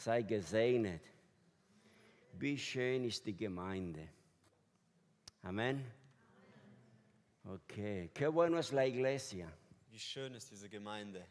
Sei gesegnet. Wie schön ist die Gemeinde. Amen. Okay, qué bueno es la iglesia. Wie schön ist diese Gemeinde.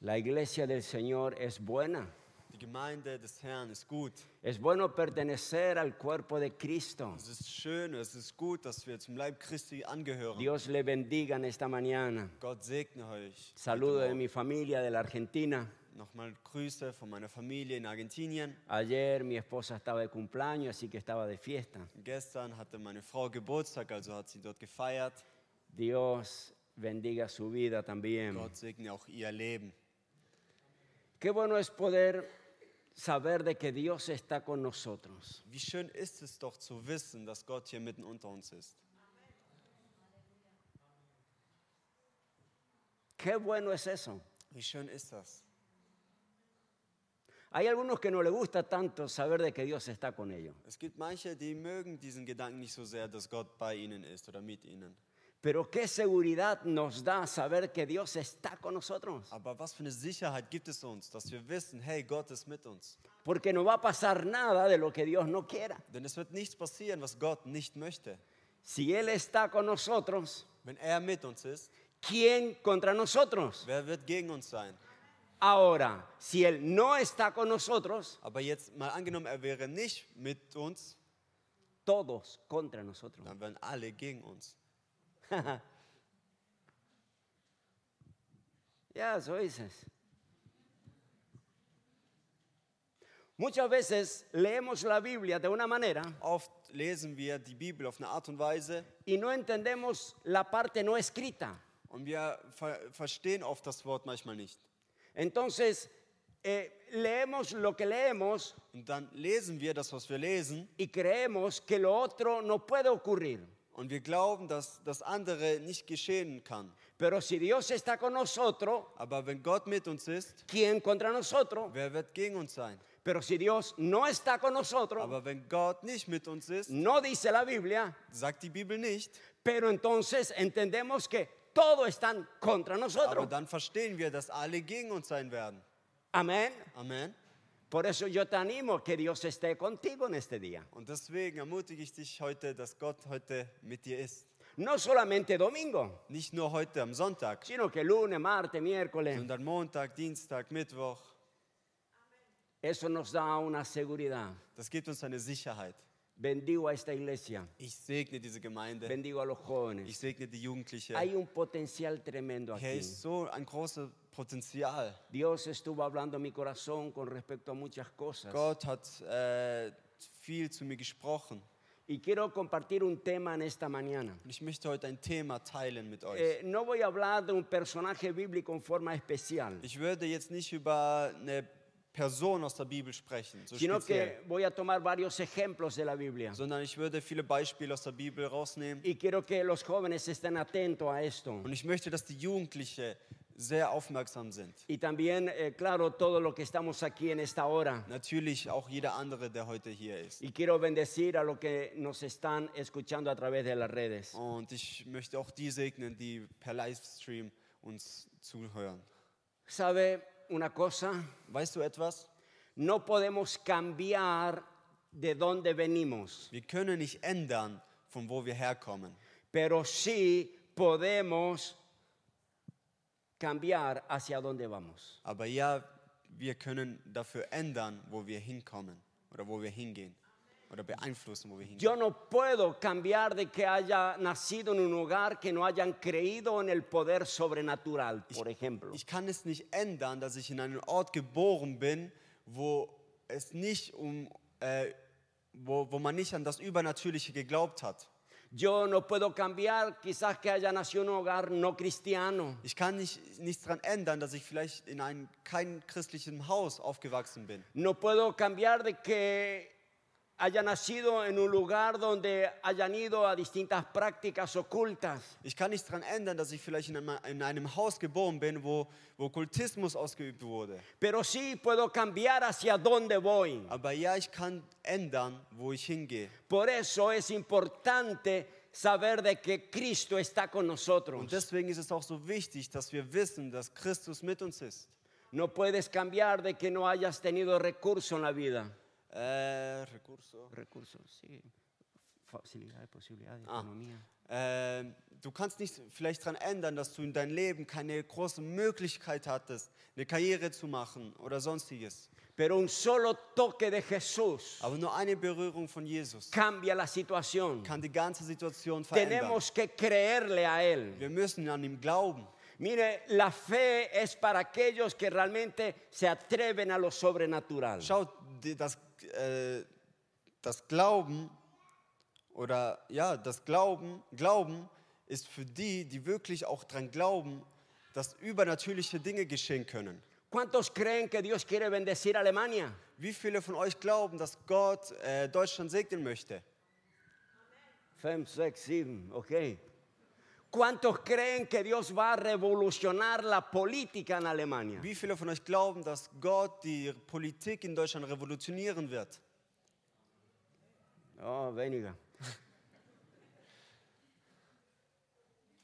La iglesia del Señor es buena. Die Gemeinde des Herrn ist gut. Es bueno pertenecer al cuerpo de Cristo. Es ist schön, es ist gut, dass wir zum Leib Christi angehören. Dios le bendiga en esta mañana. Gott segne euch. Saludo de mi familia de la Argentina. Nochmal Grüße von meiner Familie in Argentinien. Ayer mi esposa estaba de cumpleaños, así que estaba de fiesta. Gestern hatte meine Frau Geburtstag, also hat sie dort gefeiert. Dios bendiga su vida también. Gott segne auch ihr Leben. Qué bueno es poder saber de que Dios está con nosotros. Wie schön ist es doch zu wissen, dass Gott hier mitten unter uns ist. Qué bueno es eso. Wie schön ist das? Hay algunos que no les gusta tanto saber de que Dios está con ellos. Es gibt manche, die mögen diesen Gedanken nicht so sehr, dass Gott bei ihnen ist oder mit ihnen. Pero qué seguridad nos da saber que Dios está con nosotros. Aber was für eine Sicherheit gibt es uns, dass wir wissen, hey, Gott ist mit uns. Porque no va a pasar nada de lo que Dios no quiera. Denn es wird nichts passieren, was Gott nicht möchte. Si Él está con nosotros, Wenn er mit uns ist, ¿quién contra nosotros? wer wird gegen uns sein? Ahora, si Él no está con nosotros, Aber jetzt mal angenommen, er wäre nicht mit uns, todos contra nosotros. dann wären alle gegen uns. Ya, eso dices. Muchas veces leemos la Biblia de una manera Oft lesen wir die Bibel auf eine Art und Weise y no entendemos la parte no escrita. und wir ver verstehen oft das Wort manchmal nicht. Entonces, eh, leemos lo que leemos Und dann lesen wir das, was wir lesen, y creemos que lo otro no puede ocurrir. und wir glauben, dass das andere nicht geschehen kann. Pero si Dios está con nosotros, Aber wenn Gott mit uns ist, ¿quién contra nosotros? wer wird gegen uns sein? Pero si Dios no está con nosotros, Aber wenn Gott nicht mit uns ist, no dice la Biblia, sagt die Bibel nicht, pero entonces entendemos que todos están contra aber nosotros. dann verstehen wir, dass alle gegen uns sein werden. Amén. Amen. Por eso yo te animo que Dios esté contigo en este día. Und deswegen ermutige ich dich heute, dass Gott heute mit dir ist. No solamente domingo, Nicht nur heute am Sonntag, sino que lunes, martes, miércoles. sondern Montag, Dienstag, Mittwoch. Eso nos da una seguridad. Das gibt uns eine Sicherheit. Bendigo a esta iglesia, Ich segne diese Gemeinde. bendigo a los Ich jóvenes. segne die Jugendliche. Hay un potencial tremendo Hier aquí. ist so ein großes Potenzial. Dios estuvo hablando a mi corazón con respecto a muchas cosas. Gott hat äh, viel zu mir gesprochen. Y quiero compartir un tema en esta mañana. Ich möchte heute ein Thema teilen mit euch. Eh, no voy a hablar de un personaje bíblico en forma especial, Ich würde jetzt nicht über eine Person aus der Bibel sprechen, so sino speziell, que voy a tomar varios ejemplos de la Biblia. sondern ich würde viele Beispiele aus der Bibel rausnehmen. Y quiero que los jóvenes estén atentos a esto. Und ich möchte, dass die Jugendliche sehr aufmerksam sind. Y también, eh, claro, todo lo que estamos aquí en esta hora. Natürlich auch jeder andere, der heute hier ist. Y quiero bendecir a los que nos están escuchando a través de las redes. Und ich möchte auch die segnen, die per Livestream uns zuhören. ¿Sabe una cosa? Weißt du etwas? No podemos cambiar de dónde venimos, Wir können nicht ändern, von wo wir herkommen. pero sí podemos cambiar hacia dónde vamos. Aber ja, wir können dafür ändern, wo wir hinkommen oder wo wir hingehen. Oder beeinflussen, wo wir hingehen. Yo no puedo cambiar de que haya nacido en un hogar que no hayan creído en el poder sobrenatural, por ejemplo. Ich kann es nicht ändern, dass ich in einem Ort geboren bin, wo es nicht um, äh, wo, wo man nicht an das Übernatürliche geglaubt hat. Yo no puedo cambiar quizás que haya nacido en un hogar no cristiano. Ich kann nicht, nichts daran ändern, dass ich vielleicht in einem kein christlichen Haus aufgewachsen bin. No puedo cambiar de que haya nacido en un lugar donde hayan ido a distintas prácticas ocultas. Ich kann nichts daran ändern, dass ich vielleicht in einem, in einem Haus geboren bin, wo, wo Kultismus ausgeübt wurde. Pero sí puedo cambiar hacia dónde voy. Aber ja, ich kann ändern, wo ich hingehe. Por eso es importante saber de que Cristo está con Und nosotros. deswegen ist es auch so wichtig, dass wir wissen, dass Christus mit uns ist. No puedes cambiar de que no hayas tenido recurso en la vida. Äh, Recurso. Recursos, sí. Facilidades, posibilidades, Ah. economía. Äh, du kannst nicht vielleicht daran ändern, dass du in deinem Leben keine große Möglichkeit hattest, eine Karriere zu machen oder sonstiges. Pero un solo toque de Jesús Aber nur eine Berührung von Jesus cambia la situación. kann die ganze Situation verändern. Tenemos que creerle a Él. Wir müssen an ihm glauben. Mire, la fe es para aquellos que realmente se atreven a lo sobrenatural. Schaut, das, äh, das Glauben oder ja, das Glauben, Glauben ist für die, die wirklich auch dran glauben, dass übernatürliche Dinge geschehen können. ¿Cuántos creen que Dios quiere bendecir Alemania? Wie viele von euch glauben, dass Gott äh, Deutschland segnen möchte? Fem, sex, sieben, ok. ¿Cuántos creen que Dios va a revolucionar la política en Alemania? Wie viele von euch glauben, dass Gott die Politik in Deutschland revolutionieren wird? Oh, veniga.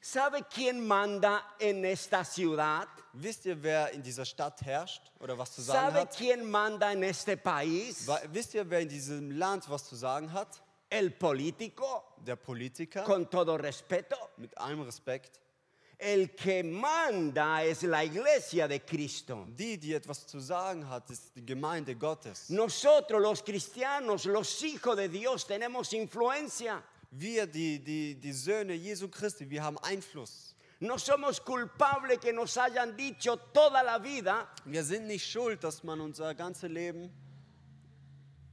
¿Sabe quién manda en esta ciudad? Wisst ihr, wer in dieser Stadt herrscht oder was zu sagen ¿Sabe hat? quién manda en este país? Wisst ihr, wer in diesem Land was zu sagen hat? El político, Der Politiker, con todo respeto. mit allem Respekt. El que manda es la iglesia de Cristo. Die, die etwas zu sagen hat, ist die Gemeinde Gottes. Nosotros los cristianos, los hijos de Dios, tenemos influencia. Wir, die, die, die Söhne Jesu Christi, wir haben Einfluss. No somos culpables que nos hayan dicho toda la vida Wir sind nicht schuld, dass man unser ganzes Leben,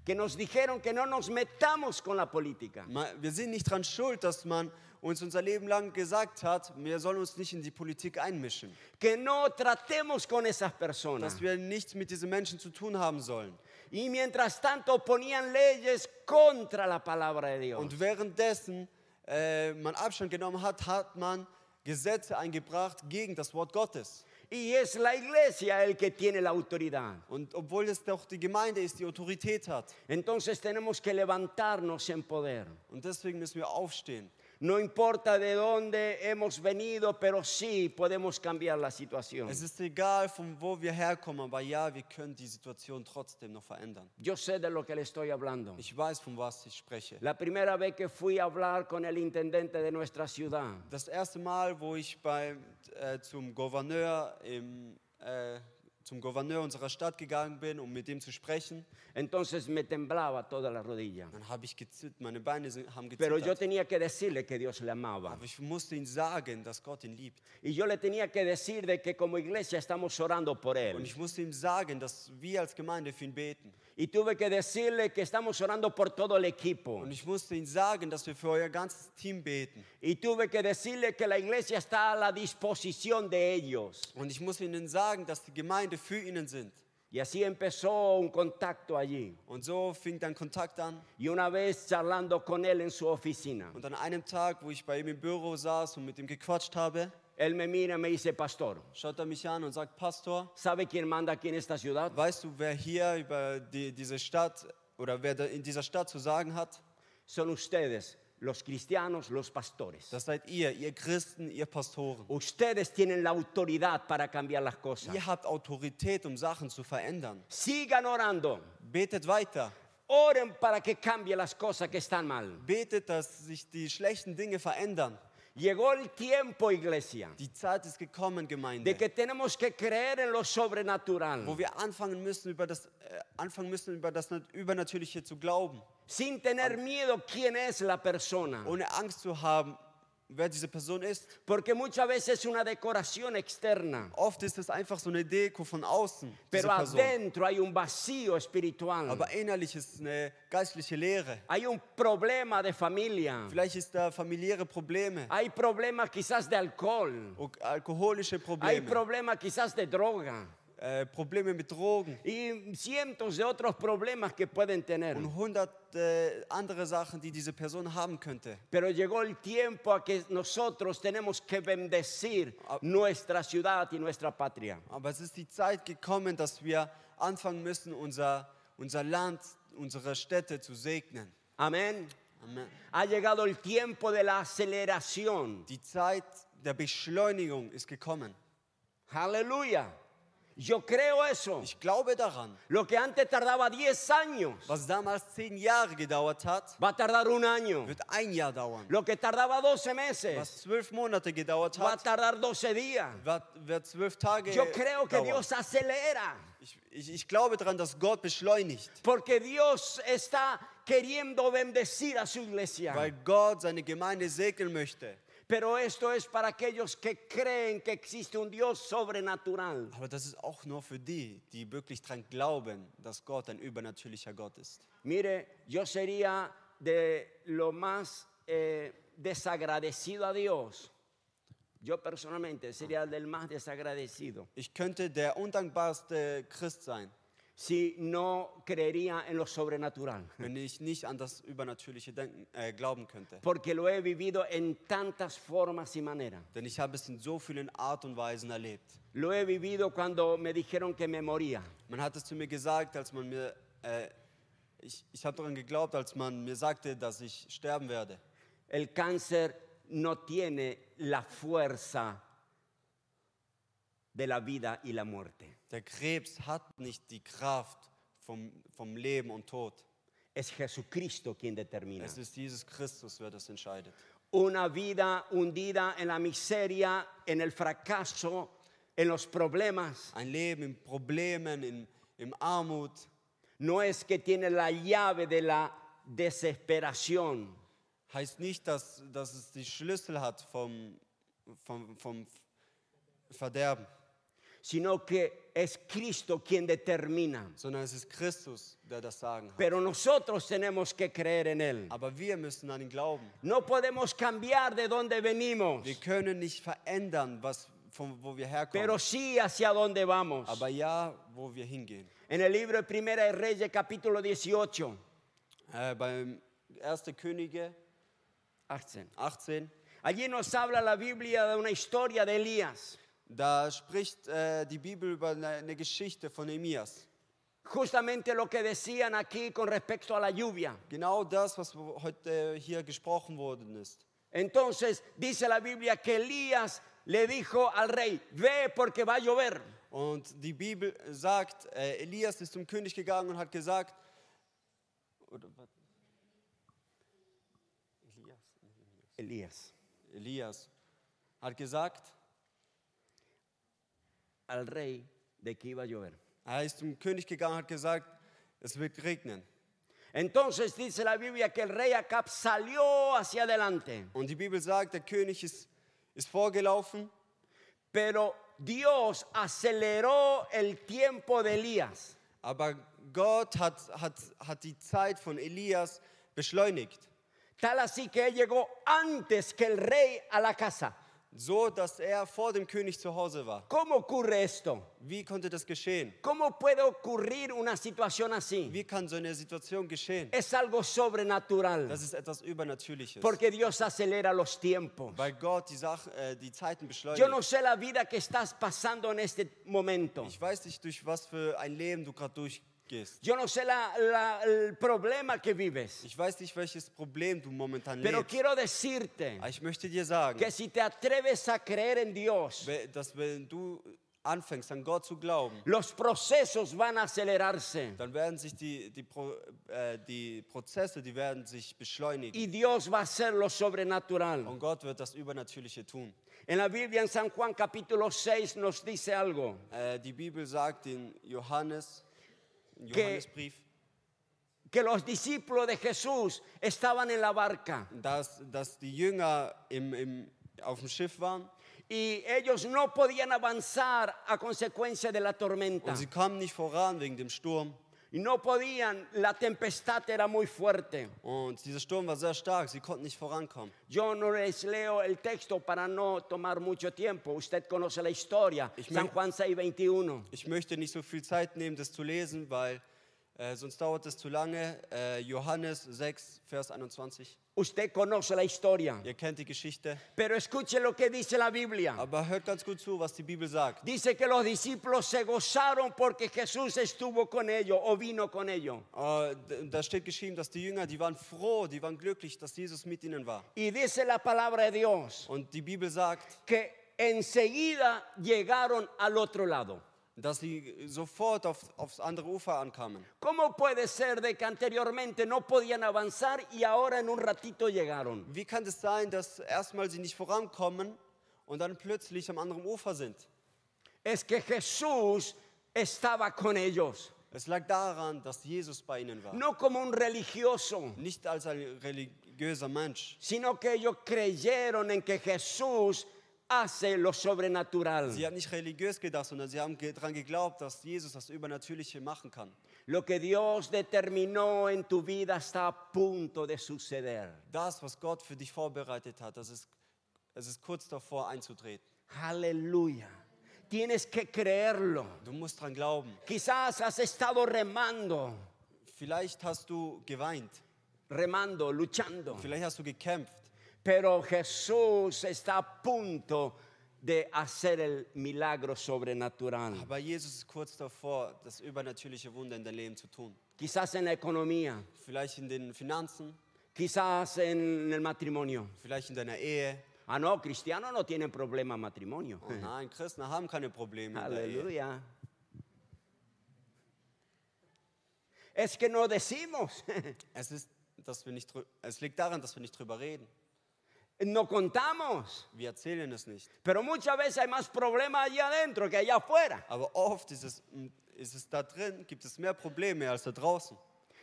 que nos dijeron que no nos metamos con la política. wir sind nicht dran schuld, dass man uns unser Leben lang gesagt hat, wir sollen uns nicht in die Politik einmischen. Que no tratemos con esas personas. Dass wir nichts mit diesen Menschen zu tun haben sollen. Y mientras tanto ponían leyes contra la palabra de Dios. Und währenddessen äh, man Abstand genommen hat, hat man Gesetze eingebracht gegen das Wort Gottes. Y es la iglesia el que tiene la autoridad. Und obwohl es doch die Gemeinde ist, die Autorität hat. Entonces tenemos que levantarnos en poder. Und deswegen müssen wir aufstehen. No importa de dónde hemos venido, pero sí podemos cambiar la situación. Es ist egal, von wo wir herkommen, aber ja, wir können die Situation trotzdem noch verändern. Yo sé de lo que le estoy hablando. Ich weiß, von was ich spreche. La primera vez que fui a hablar con el intendente de nuestra ciudad, Das erste Mal, wo ich bei, äh, zum, Gouverneur im, äh, zum Gouverneur unserer Stadt gegangen bin, um mit ihm zu sprechen, entonces me temblaba toda la rodilla. dann habe ich gezittert, meine Beine sind- haben Pero yo gezittert. tenía que decirle que Dios le amaba. Aber ich musste ihm sagen, dass Gott ihn liebt. Y yo le tenía que decir de que como iglesia estamos orando por Und él. ich musste ihm sagen, dass wir als Gemeinde für ihn beten. Y tuve que decirle que estamos orando por todo el equipo. Und ich musste ihm sagen, dass wir für euer ganzes Team beten. Y tuve que decirle que la iglesia está a la disposición de ellos. Und ich musste ihnen sagen, dass die Gemeinde für ihnen sind. Y así empezó un contacto allí. Und so fing dann Kontakt an. Y una vez charlando con él en su oficina, Und an einem Tag, wo ich bei ihm im Büro saß und mit ihm gequatscht habe, él me mira y me dice, pastor, schaut er mich an und sagt, Pastor, ¿sabe quién manda aquí en esta ciudad? weißt du, wer hier über die, diese Stadt oder wer in dieser Stadt zu sagen hat? Son ustedes, los cristianos, los pastores. Das seid ihr, ihr Christen, ihr Pastoren. Ustedes tienen la autoridad para cambiar las cosas. Ihr habt Autorität, um Sachen zu verändern. Sigan orando. Betet weiter. Oren para que cambie las cosas que están mal. Betet, dass sich die schlechten Dinge verändern. Llegó el tiempo, iglesia, Die Zeit ist gekommen, de Gemeinde, que tenemos que creer en lo sobrenatural, wo wir anfangen müssen, über das, äh, anfangen müssen, über das Nat- Übernatürliche zu glauben. sin tener miedo quién es la persona. Ohne Angst zu haben, wer diese Person ist. Porque muchas veces es una decoración externa, Oft ist es einfach so eine Deko von außen, pero adentro hay un vacío espiritual. Aber innerlich ist es eine geistliche Lehre. Hay un problema de familia. Vielleicht ist da familiäre Probleme, Hay problemas quizás de alcohol. o- alkoholische Hay Probleme, problemas quizás de droga. Äh, Probleme mit Drogen Y cientos de otros problemas que pueden tener. und hundert äh, andere Sachen, die diese Person haben könnte. Pero llegó el tiempo a que nosotros tenemos que bendecir nuestra ciudad y nuestra patria. Aber es ist die Zeit gekommen, dass wir anfangen müssen, unser, unser Land, unsere Städte zu segnen. Amén. Amen. Ha llegado el tiempo de la aceleración. Die Zeit der Beschleunigung ist gekommen. Aleluya. Yo creo eso. Ich glaube daran. Lo que antes tardaba 10 años Was damals zehn Jahre gedauert hat, va a tardar un año. wird ein Jahr dauern. Lo que tardaba 12 Was meses zwölf Monate gedauert va a hat, tardar 12 días. wird, wird zwölf Tage Yo creo que dauern. Dios acelera. Ich, ich, ich glaube daran, dass Gott beschleunigt, Porque Dios está queriendo bendecir a su iglesia. weil Gott seine Gemeinde segnen möchte. Pero esto es para aquellos que creen que existe un Dios sobrenatural. Aber das ist auch nur für die, die wirklich daran glauben, dass Gott ein übernatürlicher Gott ist. Mire, yo sería de lo más eh, desagradecido a Dios. Yo personalmente sería del más desagradecido Ich könnte der undankbarste Christ sein, si no creería en lo sobrenatural. wenn ich nicht an das Übernatürliche denken, äh, glauben könnte. Porque lo he vivido en tantas formas y maneras. Denn ich habe es in so vielen Art und Weisen erlebt. Lo he vivido cuando me dijeron que me moría. Man hat es zu mir gesagt, als man mir, äh, ich, ich habe daran geglaubt, als man mir sagte, dass ich sterben werde. El cáncer no tiene la fuerza de la vida y la muerte. Der Krebs hat nicht die Kraft vom, vom Leben und Tod. Es Jesucristo quien determina. Es ist Jesus Christus, wer das entscheidet. Una vida hundida en la miseria, en el fracaso, en los problemas. Ein Leben in Problemen, in, in Armut, No es que tiene la llave de la desesperación. heißt nicht, dass, dass es die Schlüssel hat vom, vom, vom Verderben, sino que es Cristo quien determina. sondern es ist Christus, der das Sagen hat. Pero nosotros tenemos que creer en Él. Aber wir müssen an ihn glauben. No podemos cambiar de donde venimos, Wir können nicht verändern, was, von wo wir herkommen, pero sí hacia dónde vamos. aber ja, wo wir hingehen. En el libro de Primera de Reyes, capítulo 18, Äh, beim 1. Könige 18. 18, Allí nos habla la Biblia de una historia de Elías. Da spricht äh, die Bibel über eine, eine Geschichte von Emias. Justamente lo que decían aquí con respecto a la lluvia. Genau das, was heute hier gesprochen worden ist. Entonces dice la Biblia que Elías le dijo al rey, ve porque va a llover. Und die Bibel sagt, äh, Elias ist zum König gegangen und hat gesagt, oder? Elias, Elías, Elias hat gesagt, al rey de que iba a llover. er ist zum König gegangen und hat gesagt, es wird regnen. Entonces dice la Biblia que el rey Acab salió hacia adelante, Und die Bibel sagt, der König ist, ist vorgelaufen, pero Dios aceleró el tiempo de Elías. aber Gott hat, hat, hat die Zeit von Elias beschleunigt, Tal así que él llegó antes que el rey a la casa. So dass er vor dem König zu Hause war. ¿Cómo ocurre esto? Wie konnte das geschehen? ¿Cómo puede ocurrir una situación así? Wie kann so eine Situation geschehen? Es algo sobrenatural, Das ist etwas Übernatürliches. porque Dios acelera los tiempos. Weil Gott die, Sache, äh, die Zeiten beschleunigt. Yo no sé la vida que estás pasando en este momento. Ich weiß nicht, durch was für ein Leben du gerade durchgehst. Yo no sé la- la- el problema que vives. Ich weiß nicht, welches Problem du momentan Pero lebst. quiero decirte Aber ich möchte dir sagen, que si te atreves a creer en Dios, dass wenn du anfängst, an Gott zu glauben, los procesos van a acelerarse dann werden sich die, die, Pro, äh, die Prozesse, die werden sich beschleunigen. y Dios va a hacer lo sobrenatural. Und Gott wird das Übernatürliche tun. En la Biblia en San Juan capítulo 6 nos dice algo, Äh, die Bibel sagt in Johannes, Que- que los discípulos de Jesús estaban en la barca dass, dass die Jünger im, im, auf dem Schiff waren y ellos no podían avanzar a consecuencia de la tormenta. und sie kamen nicht voran wegen dem Sturm. Y no podían, la tempestad era muy fuerte. Und dieser Sturm war sehr stark, sie konnten nicht vorankommen. Yo no les leo el texto para no tomar mucho tiempo. Usted conoce la historia. Ich San Juan 6, 21. Ich möchte nicht so viel Zeit nehmen, das zu lesen, weil äh, sonst dauert es zu lange. Äh, Johannes 6, Vers 21. Usted conoce la historia. Ihr kennt die Geschichte. Pero escuche lo que dice la Biblia. Aber hört ganz gut zu, was die Bibel sagt. Dice que los discípulos se gozaron porque Jesús estuvo con ellos o vino con ellos. D- da steht geschrieben, dass die Jünger, die waren froh, die waren glücklich, dass Jesus mit ihnen war. Y dice la palabra de Dios Und die Bibel sagt, que enseguida llegaron al otro lado. Dass sie sofort auf, aufs andere Ufer ankamen. ¿Cómo puede ser de que anteriormente no podían avanzar y ahora en un ratito llegaron? Wie kann es sein, dass erstmal sie nicht vorankommen und dann plötzlich am anderen Ufer sind? Es que Jesús estaba con ellos, Es lag daran, dass Jesus bei ihnen war. no como un religioso, Nicht als ein religiöser Mensch. sino que ellos creyeron en que Jesús hace lo sobrenatural. Sie haben nicht religiös gedacht, sondern sie haben daran geglaubt, dass Jesus das Übernatürliche machen kann. Lo que Dios determinó en tu vida está a punto de suceder. Das, was Gott für dich vorbereitet hat, das ist, es ist kurz davor einzutreten. Aleluya. Tienes que creerlo. Du musst dran glauben. Quizás has estado remando, Vielleicht hast du geweint, remando, luchando, vielleicht hast du gekämpft, pero Jesús está a punto de hacer el milagro sobrenatural. aber Jesus ist kurz davor, das übernatürliche Wunder in dein Leben zu tun. Quizás en la economía, Vielleicht in den Finanzen, quizás en el matrimonio. vielleicht in deiner Ehe. Ah, no, cristianos no tienen problema matrimonio. Oh nein, Christen haben keine Probleme in der Ehe. Aleluya. Es que no decimos, Es, ist, dass wir nicht, drü- es liegt daran, dass wir nicht drüber reden. No contamos. Wir erzählen es nicht. Pero muchas veces hay más problemas allá adentro que allá afuera. Aber oft ist es, mm, ist es da drin, gibt es mehr Probleme als da draußen.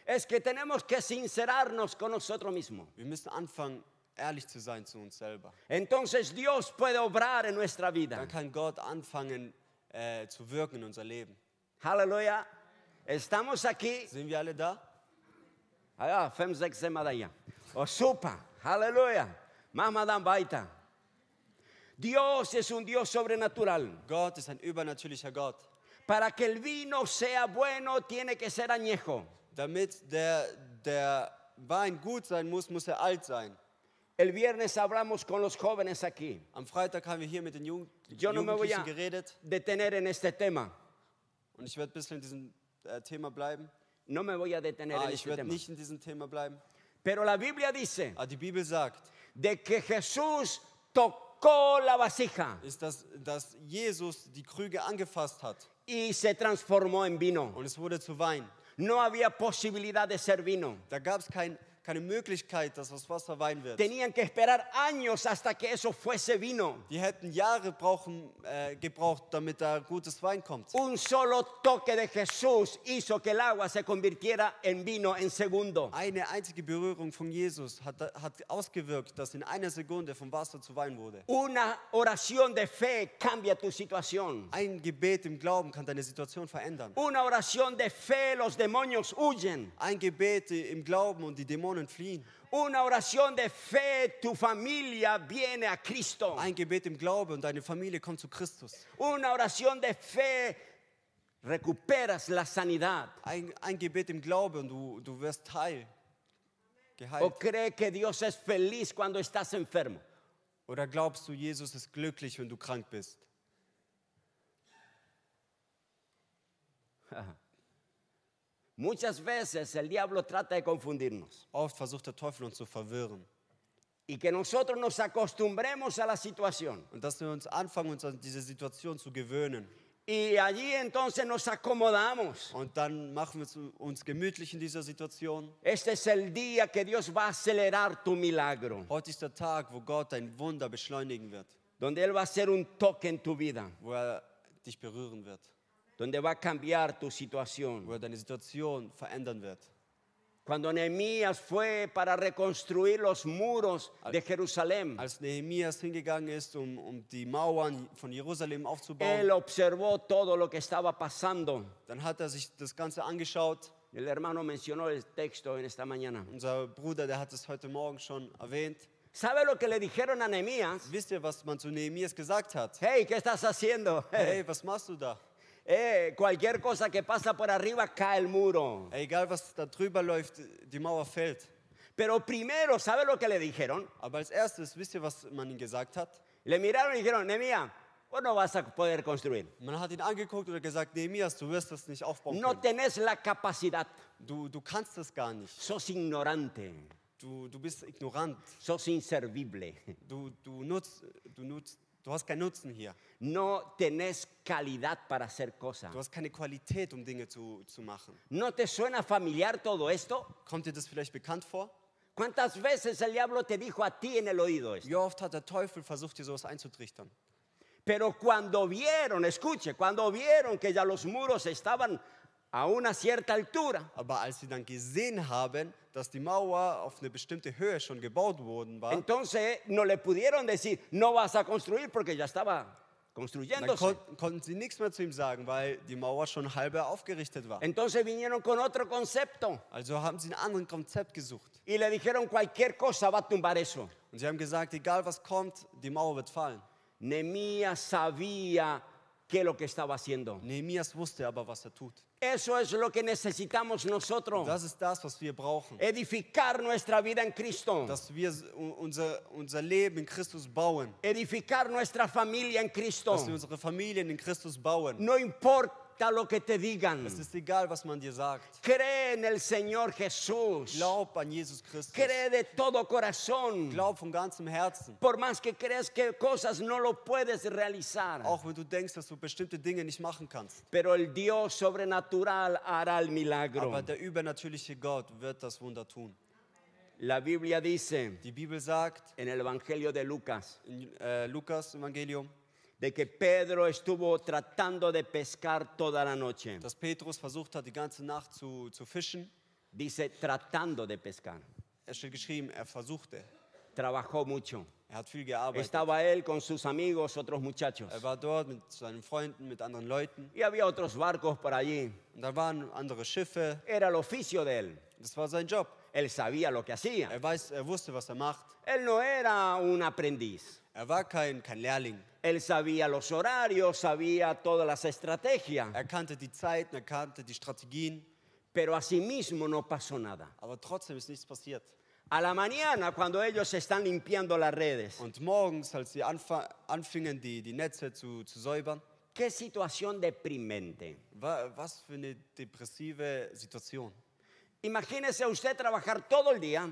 Es que tenemos que sincerarnos con nosotros mismos. Wir müssen anfangen, ehrlich zu sein zu uns selber. Entonces Dios puede obrar en nuestra Dann vida. kann Gott anfangen äh, zu wirken in unser Leben. Aleluya. Estamos aquí. Sind wir alle da? Ah, fem sex semadaya. O supa. Aleluya. Mamá dan baita. Dios es un Dios sobrenatural. Gott ist ein übernatürlicher Gott. Para que el vino sea bueno, tiene que ser añejo. Damit der, der Wein gut sein muss, muss er alt sein. El viernes hablamos con los jóvenes aquí. Am Freitag haben wir hier mit den Jugend Yo no me voy Jugendlichen a geredet detener en este tema. und ich werde ein bisschen in diesem äh, Thema bleiben. No me voy a detener Ah, en ich este werde tema. nicht in diesem Thema bleiben. Pero la Biblia dice Aber die Bibel sagt, de que Jesús tocó la vasija ist, dass, dass Jesus die Krüge angefasst hat y se transformó en vino. und es wurde zu Wein. No había posibilidad de ser vino. Da gab es kein, keine Möglichkeit, dass aus Wasser Wein wird. Tenían que esperar años hasta que eso fuese vino. Die hätten Jahre brauchen, äh, gebraucht, damit da gutes Wein kommt. Un solo toque de Jesús hizo que el agua se convirtiera en vino en segundo. Eine einzige Berührung von Jesus hat, hat ausgewirkt, dass in einer Sekunde vom Wasser zu Wein wurde. Una oración de fe cambia tu situación. Ein Gebet im Glauben kann deine Situation verändern. Una oración de fe, los demonios huyen. Ein Gebet im Glauben und die Dämonen fliehen. Una oración de fe, tu familia viene a Cristo. Ein Gebet im Glauben und deine Familie kommt zu Christus. Una oración de fe, recuperas la sanidad. Ein, ein Gebet im Glauben und du, du wirst heil. Geheilt. ¿O cree que Dios es feliz cuando estás enfermo? Oder glaubst du, Jesus ist glücklich, wenn du krank bist? Muchas veces el diablo trata de confundirnos Oft versucht der Teufel uns zu verwirren. y que nosotros nos acostumbremos a la situación. Und dass wir uns anfangen, uns an diese Situation zu gewöhnen. Y allí entonces nos acomodamos. Und dann machen wir zu- uns gemütlich in dieser Situation. Este es el día que Dios va a acelerar tu milagro, Heute ist der Tag, wo Gott dein Wunder beschleunigen wird, donde Él va a hacer un toque en tu vida, wo er dich berühren wird, donde va a cambiar tu situación. wo er deine Situation verändern wird. Cuando Nehemías fue para reconstruir los muros de Jerusalén, Als Nehemias hingegangen ist, um, um die Mauern von Jerusalem él aufzubauen, observó todo lo que estaba pasando. dann hat er sich das Ganze angeschaut. El hermano mencionó el texto en esta mañana. Unser Bruder, der hat es heute Morgen schon erwähnt. ¿Sabe lo que le dijeron a Nehemías? Wisst ihr, was man zu Nehemias gesagt hat? Hey, ¿qué estás haciendo? Hey, was machst du da? Eh, cualquier cosa que pasa por arriba cae el muro. Egal, was da drüber läuft, die Mauer fällt. Pero primero, ¿sabe lo que le dijeron? Aber als erstes, wisst ihr, was man ihm gesagt hat? Le miraron y dijeron, Nehemías, vos no vas a poder construir. Man hat ihn angeguckt und gesagt, Nehemias, du wirst das nicht aufbauen No können. tenés la capacidad. Du, du kannst das gar nicht. Sos ignorante. Du, du bist ignorant. Sos inservible. Du, du, nutzt, du, nutzt, Du hast keinen Nutzen hier. No tenés calidad para hacer cosas. Du hast keine Qualität, um Dinge zu, zu machen. ¿No te suena familiar todo esto? Kommt dir das vielleicht bekannt vor? ¿Cuántas veces el diablo te dijo a ti en el oído esto? Wie oft hat der Teufel versucht, dir sowas einzutrichtern? Pero cuando vieron, escuche, cuando vieron que ya los muros estaban a una cierta altura, Aber als sie dann gesehen haben, dass die Mauer auf eine bestimmte Höhe schon gebaut worden war, entonces no le pudieron decir, no vas a construir porque ya estaba construyéndose. kon konnten sie nichts mehr zu ihm sagen, weil die Mauer schon halbe aufgerichtet war. Entonces vinieron con otro concepto Also haben sie ein anderes Konzept gesucht. y le dijeron cualquier cosa va a tumbar eso. Und sie haben gesagt, egal was kommt, die Mauer wird fallen. Nehemías sabía lo que estaba haciendo. Nehemias wusste aber, was er tut. Eso es lo que necesitamos nosotros. Das ist das, was wir brauchen. Edificar nuestra vida en Cristo. Dass wir u- unser, unser Leben in Christus bauen. Edificar nuestra familia en Cristo. Dass wir unsere Familien in Christus bauen. No importa lo que te digan. Es ist egal, was man dir sagt. Cree en el Señor Jesús. Glaub an Jesus Christus. Cree de todo corazón. Glaub von ganzem Herzen. Por más que creas que cosas no lo puedes realizar. Auch wenn du denkst, dass du bestimmte Dinge nicht machen kannst. Pero el Dios sobrenatural hará el Aber milagro. der übernatürliche Gott wird das Wunder tun. La Biblia dice Die Bibel sagt en el Evangelio de Lucas in äh, Lukas Evangelium, de que Pedro estuvo tratando de pescar toda la noche. dass Petrus versucht hat, die ganze Nacht zu, zu fischen. Dice tratando de pescar. Es steht geschrieben, er versuchte. Trabajó mucho. Er hat viel gearbeitet. Estaba él con sus amigos, otros muchachos. Er war dort mit seinen Freunden, mit anderen Leuten. Y había otros barcos por allí. Und da waren andere Schiffe. Era el oficio de él. Das war sein Job. Él sabía lo que hacía. Er, weiß, er wusste, was er macht. Él no era un aprendiz. Er war kein, kein Lehrling. Él sabía los horarios, sabía todas las estrategias, Er kannte die Zeiten, er kannte die Strategien. pero asimismo no pasó nada. Aber trotzdem ist nichts passiert. A la mañana, cuando ellos están limpiando las redes, Und morgens, als sie anfingen, die, die Netze zu, zu säubern, qué situación deprimente. wa, was für eine depressive Situation. Imagínese usted trabajar todo el día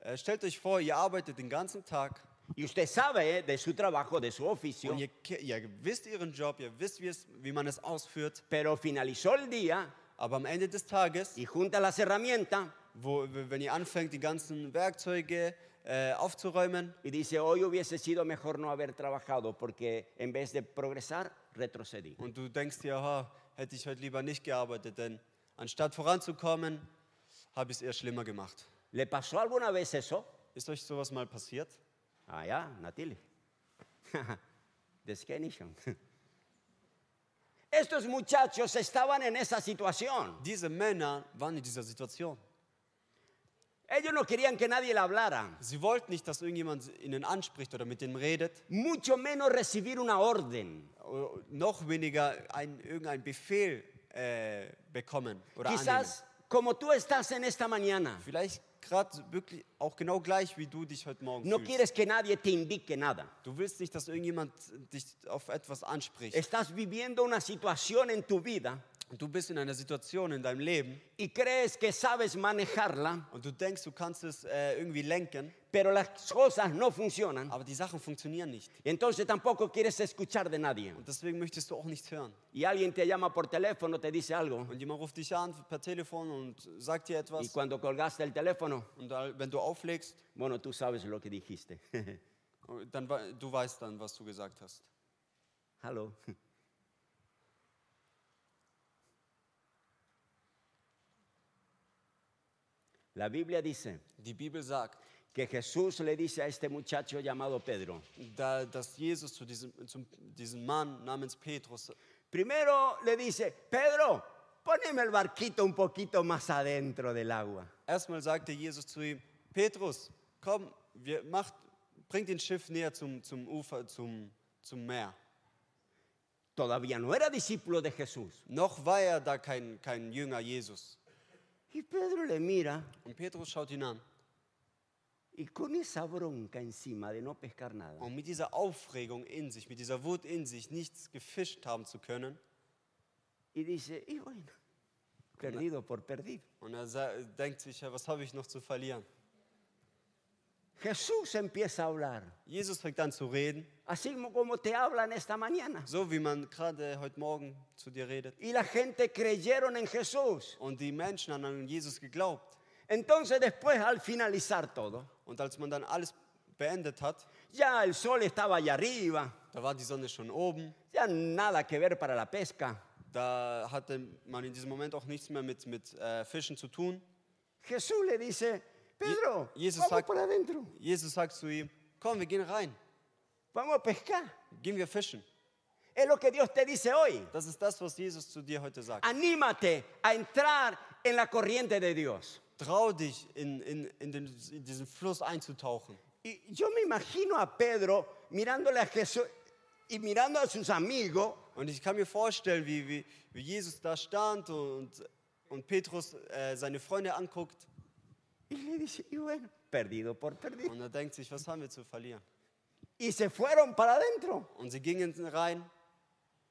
Äh, stellt euch vor, ihr arbeitet den ganzen Tag y usted sabe eh, de su trabajo, de su oficio, und ihr, ihr wisst ihren Job, ihr wisst, wie, es, wie man es ausführt, pero finalizó el día aber am Ende des Tages, y junta las herramientas wo, wenn ihr anfängt, die ganzen Werkzeuge äh, aufzuräumen, y dice, hoy hubiese sido mejor no haber trabajado porque en vez de progresar, retrocedí. und du denkst dir, aha, hätte ich heute lieber nicht gearbeitet, denn anstatt voranzukommen, habe ich es eher schlimmer gemacht. ¿Le pasó alguna vez eso? Ist euch sowas mal passiert? Ah, ja, natürlich. Das kenne ich schon. Estos muchachos estaban en esa situación. Diese Männer waren in dieser Situation. Ellos no querían que nadie le hablara, Sie wollten nicht, dass irgendjemand ihnen anspricht oder mit ihnen redet, mucho menos recibir una orden. oder noch weniger ein, irgendeinen Befehl äh, bekommen oder annehmen. Quizás como tú estás en esta mañana, Vielleicht gerade wirklich auch genau gleich, wie du dich heute Morgen no fühlst. quieres que nadie te indique nada. Du willst nicht, dass irgendjemand dich auf etwas anspricht. Estás viviendo una situación en tu vida du bist in einer Situation in deinem Leben y crees que sabes manejarla, und du denkst, du kannst es äh, irgendwie lenken, pero las cosas no funcionan. aber die Sachen funktionieren nicht. Y entonces tampoco quieres escuchar de nadie. Und deswegen möchtest du auch nichts hören. Y alguien te llama por teléfono, te dice algo. Und jemand ruft dich an per Telefon und sagt dir Y etwas. cuando colgaste el teléfono, Und da, wenn du auflegst, bueno, tú sabes lo que dijiste. dann du weißt dann, was du gesagt hast. Hello. La Biblia dice Die Bibel sagt, que Jesús le dice a este muchacho llamado Pedro, da, dass Jesus zu diesem, zum, diesem Mann namens Petrus primero le dice, Pedro, poneme el barquito un poquito más adentro del agua. erstmal sagte Jesus zu ihm, Petrus, komm, wir, macht, bringt den Schiff näher zum, zum Ufer, zum, zum Meer. Todavía no era discípulo de Jesús. Noch war er da kein, kein Jünger Jesus. Y Pedro le mira Und Petrus schaut ihn an. y con esa bronca encima de no pescar nada, Und mit dieser Aufregung in sich, mit dieser Wut in sich, nichts gefischt haben zu können. y dice, y bueno, perdido por perdido. Und er sa- denkt sich, ja, was habe ich noch zu verlieren? Jesús empieza a hablar, Jesus fängt an zu reden, así como te hablan esta mañana. so wie man gerade heute Morgen zu dir redet. Y la gente creyeron en Jesús. Und die Menschen haben an Jesus geglaubt. Entonces después, al finalizar todo, Und als man dann alles beendet hat, ya el sol estaba allá arriba, da war die Sonne schon oben. ya nada que ver para la pesca. Da hatte man in diesem Moment auch nichts mehr mit, mit äh, Fischen zu tun. Jesús le dice, Pedro, Jesus sagt, Jesus sagt zu ihm, komm, wir gehen rein, vamos a pescar. gehen wir fischen. Es lo que Dios te dice hoy. Das ist das, was Jesus zu dir heute sagt. Anímate a entrar en la corriente de Dios. Trau dich, in, in, in, den, in diesen Fluss einzutauchen. Y yo me imagino a Pedro mirándole a Jesús y mirando a sus amigos Und ich kann mir vorstellen, wie, wie, wie Jesus da stand und, und Petrus äh, seine Freunde anguckt y le dice, y bueno, perdido por perdido. und er denkt sich, was haben wir zu verlieren? Y se fueron para adentro. Und sie gingen rein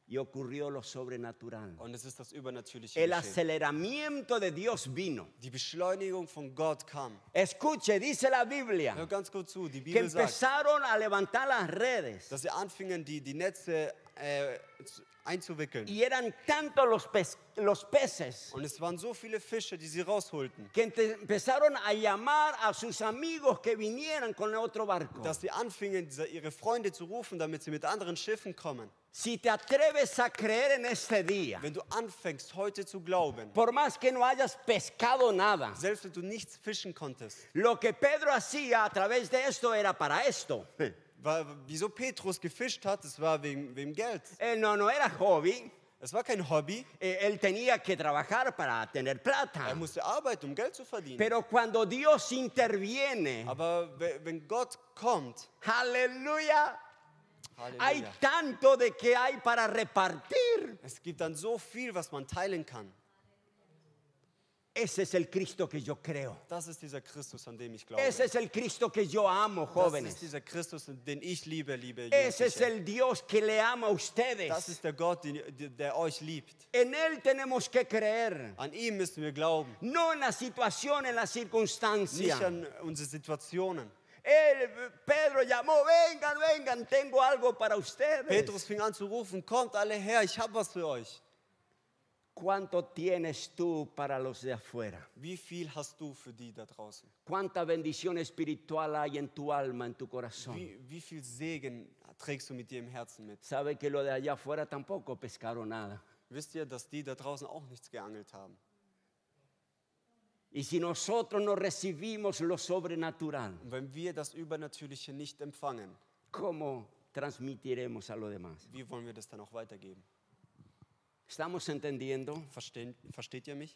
Y ocurrió lo sobrenatural. und es ist das Übernatürliche El geschehen. aceleramiento de Dios vino. Die Beschleunigung von Gott kam. Escuche, dice la Hör Biblia, ganz gut zu, die que sagt, empezaron a levantar las redes. dass sie anfingen, die, die Netze äh, zu- einzuwickeln. Y eran tantos los, pes- los peces Und es waren so viele Fische, die sie rausholten, que empezaron a llamar a sus amigos que vinieran con otro barco. dass sie anfingen, diese, ihre Freunde zu rufen, damit sie mit anderen Schiffen kommen. Si te atreves a creer en este día, Wenn du anfängst, heute zu glauben, por más que no hayas pescado nada, selbst wenn du nichts fischen konntest, lo que Pedro hacía a través de esto era para esto. War, wieso Petrus gefischt hat, das war wegen, wegen Geld. Él no, no era hobby, Es war kein Hobby, eh, él tenía que trabajar para tener plata. er musste arbeiten, um Geld zu verdienen. Pero cuando Dios interviene, Aber we- wenn Gott kommt, hay Halleluja, tanto de que hay para repartir. es gibt dann so viel, was man teilen kann. Ese es el Cristo que yo creo. Das ist dieser Christus, an dem ich glaube. Ese es el Cristo que yo amo, Das ist dieser Christus, den ich liebe, liebe Ese es Jugendliche. el Dios que le ama a Das ustedes. ist der Gott, den, der euch liebt. En Él tenemos que creer. An ihm müssen wir glauben, No en la situación, en la nicht circunstancia. an unsere Situationen. Él, Pedro llamó, vengan, vengan, tengo algo para ustedes. Petrus fing an zu rufen, kommt alle her, ich habe was für euch. ¿Cuánto tienes tú para los de afuera? Wie viel hast du für die da draußen? ¿Cuánta bendición espiritual hay en tu alma, en tu corazón? Wie, wie viel Segen trägst du mit dir im Herzen mit? Sabe que lo de allá afuera tampoco pescaron nada. Wisst ihr, dass die da draußen auch nichts geangelt haben? Y si nosotros no recibimos lo sobrenatural, Und wenn wir das Übernatürliche nicht empfangen, ¿cómo transmitiremos a los demás? wie wollen wir das dann auch weitergeben? ¿Estamos entendiendo? Verstehen, versteht ihr mich?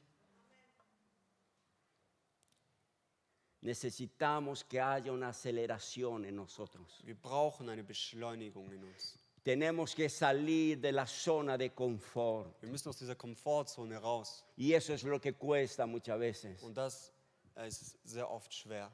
Necesitamos que haya una aceleración en nosotros. Wir brauchen eine Beschleunigung in uns. Tenemos que salir de la zona de confort. Wir müssen aus dieser Komfortzone raus. Y eso es lo que cuesta muchas veces. Und das ist sehr oft schwer.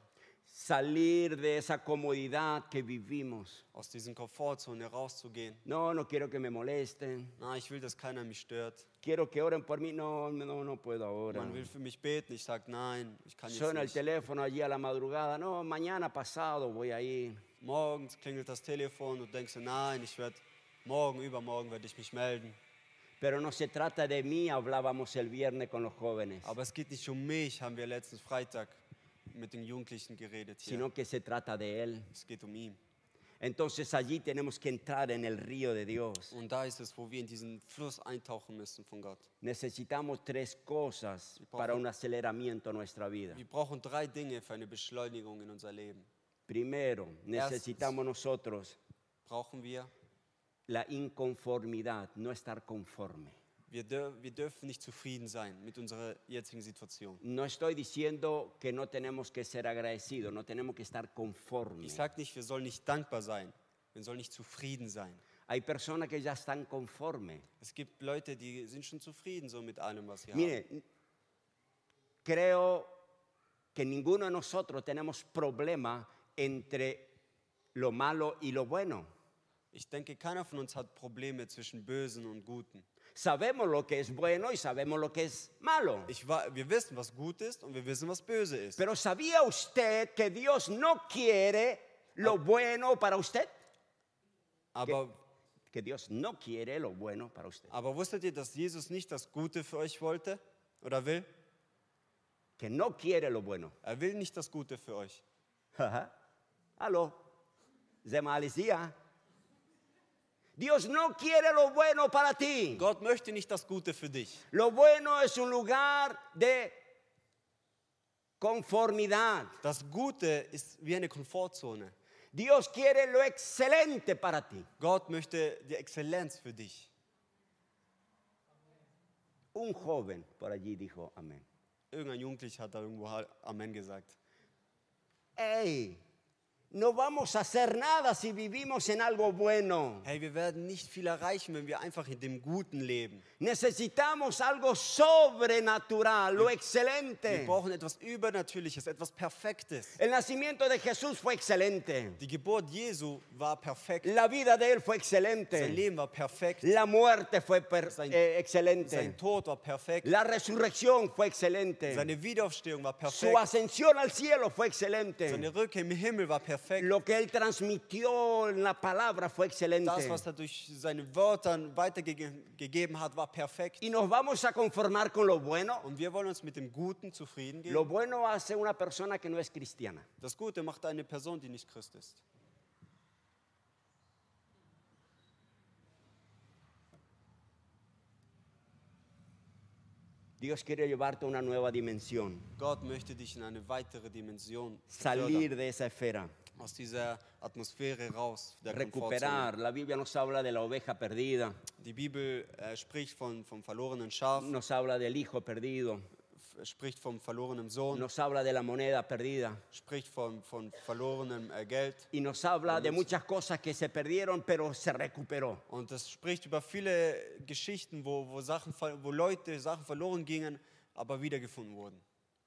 Salir de esa comodidad que vivimos. Aus dieser Komfortzone rauszugehen. No, no quiero que me molesten. Na, ich will, dass keiner mich stört. Quiero que oren por mí. No, no, no puedo ahora. Man will für mich beten. Ich sage, nein, ich kann Suena el nicht. teléfono allí a la madrugada. No, mañana pasado voy a ir. Morgens klingelt das Telefon und denkst du, nein, ich werde morgen, übermorgen werde ich mich melden. Pero no se trata de mí, hablábamos el viernes con los jóvenes, Aber es geht nicht um mich, haben wir letzten Freitag mit den Jugendlichen geredet hier. sino que se trata de Él. Es geht um ihn. Entonces allí tenemos que entrar en el río de Dios. Und da ist es, wo wir in diesen Fluss eintauchen müssen von Gott. Necesitamos tres cosas brauchen- para un aceleramiento en nuestra vida. Wir brauchen drei Dinge für eine Beschleunigung in unser Leben. Primero, necesitamos nosotros Brauchen wir, la inconformidad, no estar conforme. Wir, dür wir dürfen nicht zufrieden sein mit unserer jetzigen Situation. No estoy diciendo que no tenemos que ser agradecidos, no tenemos que estar Ich conformes. sage nicht, wir sollen nicht dankbar sein, wir sollen nicht zufrieden sein. Hay personas que ya están conformes. Es gibt Leute, die sind schon zufrieden so mit allem, was sie haben. Mire, creo que ninguno de nosotros tenemos problema entre lo malo y lo bueno. Ich denke, keiner von uns hat Probleme zwischen Bösen und Guten. Sabemos lo que es bueno y sabemos lo que es malo. Ich wir wissen, was gut ist und wir wissen, was böse ist. Pero ¿sabía usted que Dios no quiere lo bueno para usted? Aber, Que Dios no quiere lo bueno para usted. aber wusstet ihr, dass Jesus nicht das Gute für euch wollte oder will? Que no quiere lo bueno. Er will nicht das Gute für euch. Aló. Zemalisia. Dios no quiere lo bueno para ti. Gott möchte nicht das Gute für dich. Lo bueno es un lugar de conformidad. Das Gute ist wie eine Komfortzone. Dios quiere lo excelente para ti. Gott möchte die Exzellenz für dich. Un joven por allí dijo amén. Irgendein Jugendlicher hat da irgendwo Amen gesagt. Ey, no vamos a hacer nada si vivimos en algo bueno. Hey, wir werden nicht viel erreichen, wenn wir einfach in dem Guten leben. Necesitamos algo sobrenatural, lo Wir excelente. brauchen etwas Übernatürliches, etwas Perfektes. El nacimiento de Jesús fue excelente. Die Geburt Jesu war perfekt. La vida de él fue Sein excelente. Leben war perfekt. La muerte fue Sein- eh, Sein excelente. Tod war perfekt. La resurrección fue excelente. Seine Wiederaufstehung war Su perfekt. ascensión al cielo fue excelente. Seine Rückkehr im Himmel war perfekt. Lo que él transmitió en la palabra fue excelente. Das, was er durch seine Wörter weitergegeben hat, war perfekt. Y nos vamos a conformar con lo bueno. Und wir wollen uns mit dem Guten zufrieden Lo geben. bueno hace una persona que no es cristiana. Das Gute macht eine Person, die nicht Christ ist. Dios quiere llevarte a una nueva dimensión, Gott möchte dich in eine weitere Dimension salir fördern, de esa esfera, aus dieser Atmosphäre raus, der recuperar. La Biblia nos habla de la oveja perdida, Die Bibel äh, spricht von, vom verlorenen Schaf, nos habla del hijo perdido, f- spricht vom verlorenen Sohn, nos habla de la moneda perdida spricht von, von verlorenem äh, Geld. y nos habla de muchas cosas que se perdieron pero se recuperó. Und es spricht über viele Geschichten, wo, wo, Sachen, ver- wo Leute Sachen verloren gingen, aber wiedergefunden wurden.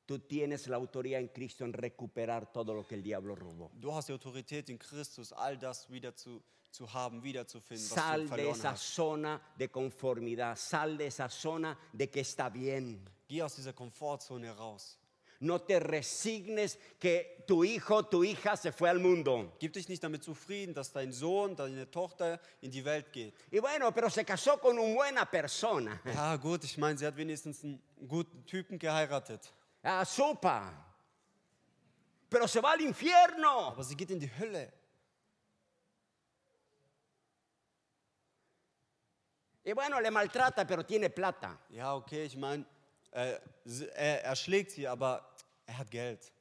Tú tienes la autoridad en Cristo en recuperar todo lo que el diablo robó. Du hast die Autorität in Christus, all das wieder zu, zu haben, wiederzufinden, was Sal du de verloren esa hast. zona de conformidad, sal de esa zona de que está bien. Geh aus dieser Komfortzone raus. No te resignes que tu hijo, tu hija se fue al mundo. Gib dich nicht damit zufrieden, dass dein Sohn, deine Tochter in die Welt geht. Y bueno, pero se casó con una buena persona. Ja, gut, ich meine, sie hat wenigstens einen guten Typen geheiratet. Ah, sopa. Pero se va al infierno. Aber sie geht in die Hölle. Y bueno, le maltrata, pero tiene plata. Ja, okay, ich meine, äh, er, er schlägt sie, aber er hat Geld.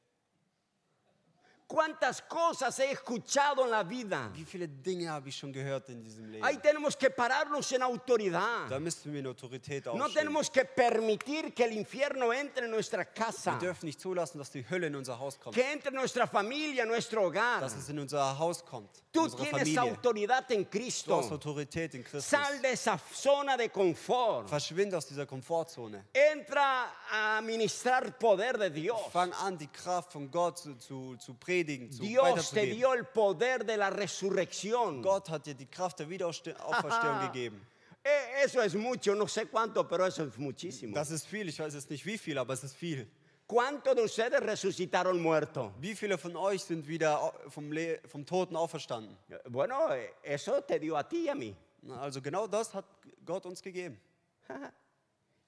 ¿Cuántas cosas he escuchado en la vida? Wie viele Dinge habe ich schon gehört in diesem Leben? Ahí tenemos que pararnos en autoridad. Da müssen wir in Autorität No tenemos que permitir que el infierno entre en nuestra Wir casa, dürfen nicht zulassen, dass die Hölle in unser Haus kommt. que entre en nuestra familia, en nuestro hogar. Dass es in unser Haus kommt. In Tú tienes Familie. autoridad en Du hast Cristo. Autorität in Christus. Sal de esa zona de confort. Verschwinde aus dieser Komfortzone. Entra a ministrar poder de Dios. Fang an, die Kraft von Gott zu, zu, zu predigen, zu Dios te dio el poder de la resurrección. Gott hat dir die Kraft der Wiederauferstehung gegeben. Eh, Eso es mucho, no sé cuánto, pero eso es muchísimo. Das ist viel, ich weiß jetzt nicht wie viel, aber es ist viel. ¿Cuántos de ustedes resucitaron muertos? Wie viele von euch sind wieder vom, Le vom Toten auferstanden? Bueno, eh, eso te dio a ti y a mí. Also genau das hat Gott uns gegeben.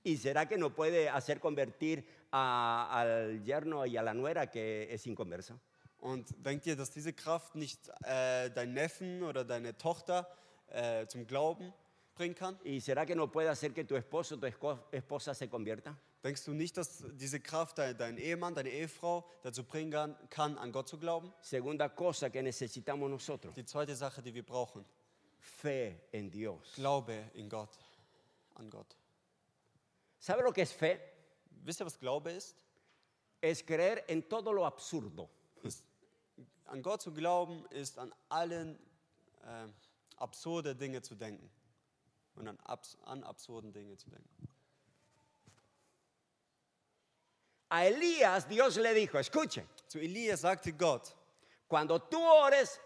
¿Y será que no puede hacer convertir a- al yerno y a la nuera que es inconverso? Und denkt ihr, dass diese Kraft nicht äh, deinen Neffen oder deine Tochter äh, zum Glauben bringen kann? ¿Y será que no puede hacer que tu esposo tu esco- esposa se convierta? Denkst du nicht, dass diese Kraft dein, dein Ehemann, deine Ehefrau dazu bringen kann, kann, an Gott zu glauben? Segunda cosa que necesitamos nosotros, Die zweite Sache, die wir brauchen, fe en Dios. Glaube in Gott, an Gott. ¿Sabe lo que es fe? Wisst ihr, was Glaube ist? Es creer en todo lo absurdo. An Gott zu glauben, ist an allen äh, absurde Dinge zu denken. Und an, abs an absurden Dinge zu denken. A Elías Dios le dijo, escuche, Zu Elias sagte Gott, cuando tú ores,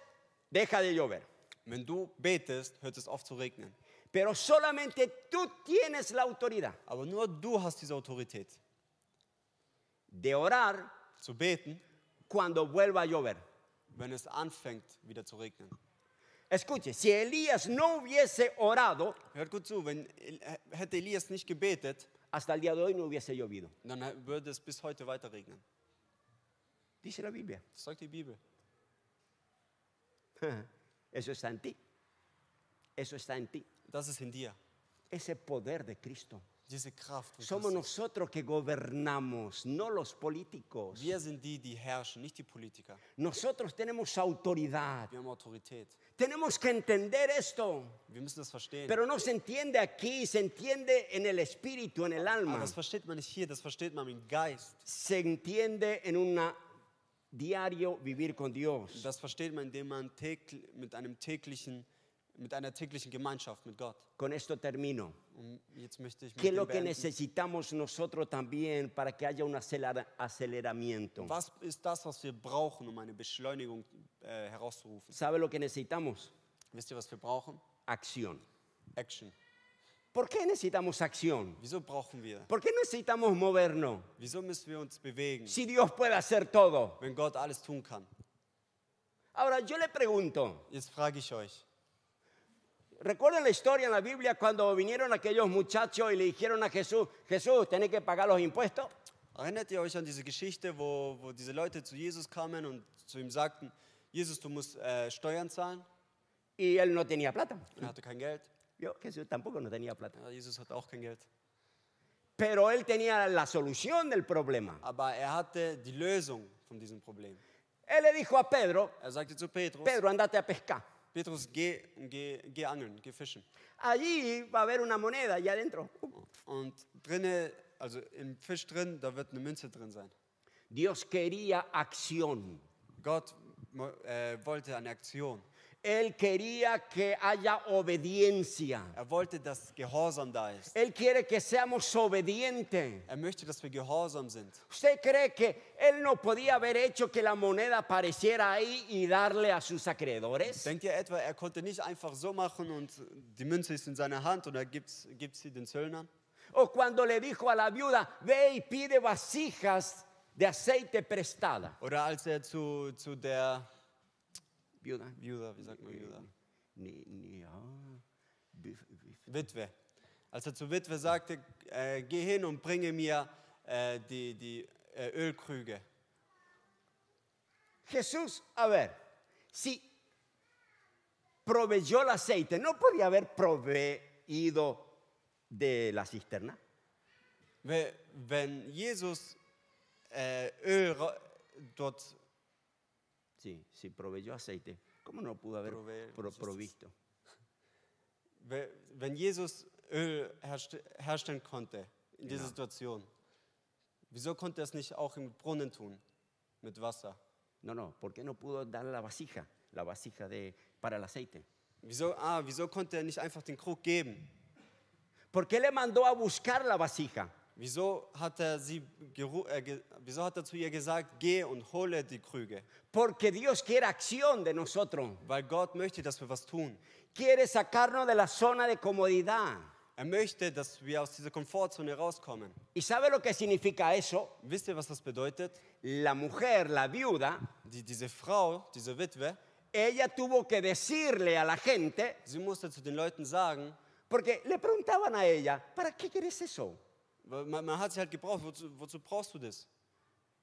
deja de llover. wenn du betest, hört es auf zu regnen. Pero solamente tú tienes la autoridad Aber nur du hast diese Autorität, de orar zu beten, cuando vuelva a llover. Wenn es anfängt, wieder zu regnen. Escuche, si Elías no hubiese orado, Hört gut zu, wenn hätte Elias nicht gebetet, hasta el día de hoy no hubiese llovido. dann würde es bis heute weiter regnen. Dice la Biblia. Das sagt die Bibel. Eso está en ti. Eso está en ti. Das ist in dir, Ese poder de Cristo. Diese Kraft. von Somos nosotros que gobernamos, no los políticos. Wir sind die, die herrschen, nicht die Politiker. Nosotros tenemos autoridad. Wir haben Autorität. Tenemos que entender esto. Wir müssen das verstehen. Pero no se entiende aquí, se entiende en el espíritu, en el Aber alma. das versteht man nicht hier, das versteht man im Geist. Se entiende en un diario vivir con Dios. Das versteht man, indem man tägl- mit, einem täglichen, mit einer täglichen Gemeinschaft mit Gott. Con esto termino. ¿Qué es lo que necesitamos nosotros también para que haya un acelera- aceleramiento? Was ist das, was wir brauchen, um eine Beschleunigung äh, herauszurufen? ¿Sabe lo que necesitamos? Wisst ihr, was wir brauchen? Acción. Action. ¿Por qué necesitamos acción? Wieso brauchen wir? ¿Por qué necesitamos movernos? Wieso müssen wir uns bewegen, Si Dios puede hacer todo. wenn Gott alles tun kann? Ahora yo le pregunto, Jetzt frage ich euch, ¿recuerdan la historia en la Biblia cuando vinieron aquellos muchachos y le dijeron a Jesús, Jesús, tenés que pagar los impuestos? erinnert ihr euch an diese Geschichte, wo, wo diese Leute zu Jesus kamen und zu ihm sagten, Jesus, du musst äh, Steuern zahlen? Y él no tenía plata. Er hatte kein Geld. Yo, Jesús tampoco no tenía plata. Ja, Jesus hatte auch kein Geld. Pero él tenía la solución del problema. Aber er hatte die Lösung von diesem Problem. Él le dijo a Pedro, Er sagte zu Petrus, Pedro, andate a pescar. Petrus, geh, geh, geh angeln, geh fischen. Allí va a haber una moneda allá adentro. Und drinne, also im Fisch drin, da wird eine Münze drin sein. Dios quería acción. Gott äh, wollte eine Aktion. Él quería que haya obediencia. Er wollte, dass Gehorsam da ist. Él quiere que seamos obedientes. Er möchte, dass wir gehorsam sind. ¿Usted cree que él no podía haber hecho que la moneda apareciera ahí y darle a sus acreedores? Denkt ihr etwa, er konnte nicht einfach so machen und die Münze ist in seiner Hand und er gibt, gibt sie den Zöllnern? O cuando le dijo a la viuda, ve y pide vasijas de aceite prestada. Oder als er zu, zu der Viuda. Viuda, wie sagt man Viuda? Ni, ah, vi- vi- Witwe. Als er zur Witwe sagte, äh, geh hin und bringe mir äh, die, die äh, Ölkrüge. Jesús, a ver, si proveyó el aceite, ¿no podía haber proveído de la cisterna? We- Wenn Jesus äh, Öl dort, Sí, sí, proveyó aceite. ¿Cómo no pudo haber Prove- pro- ¿qué es provisto? we- wenn Jesus Öl herst herstellen konnte in dieser Genau. Situation, wieso konnte er es nicht auch im Brunnen tun mit Wasser? No, no, ¿por qué no pudo dar la vasija? La vasija de, para el aceite. Wieso, ah, wieso konnte er nicht einfach den Krug geben? ¿Por qué le mandó a buscar la vasija? Wieso hat er, sie äh, wieso hat er zu ihr gesagt, geh und hole die Krüge? Porque Dios quiere acción de nosotros. Weil Gott möchte, dass wir was tun. Quiere sacarnos de la zona de comodidad. Er möchte, dass wir aus dieser Komfortzone rauskommen. ¿Y sabe lo que significa eso? Wisst ihr, was das bedeutet? La mujer, la viuda, Die, diese Frau, diese Witwe, ella tuvo que decirle a la gente, sie musste zu den Leuten sagen, porque le preguntaban a ella, ¿para qué quieres eso? Man, man hat sie halt gebraucht, wozu, wozu brauchst du das?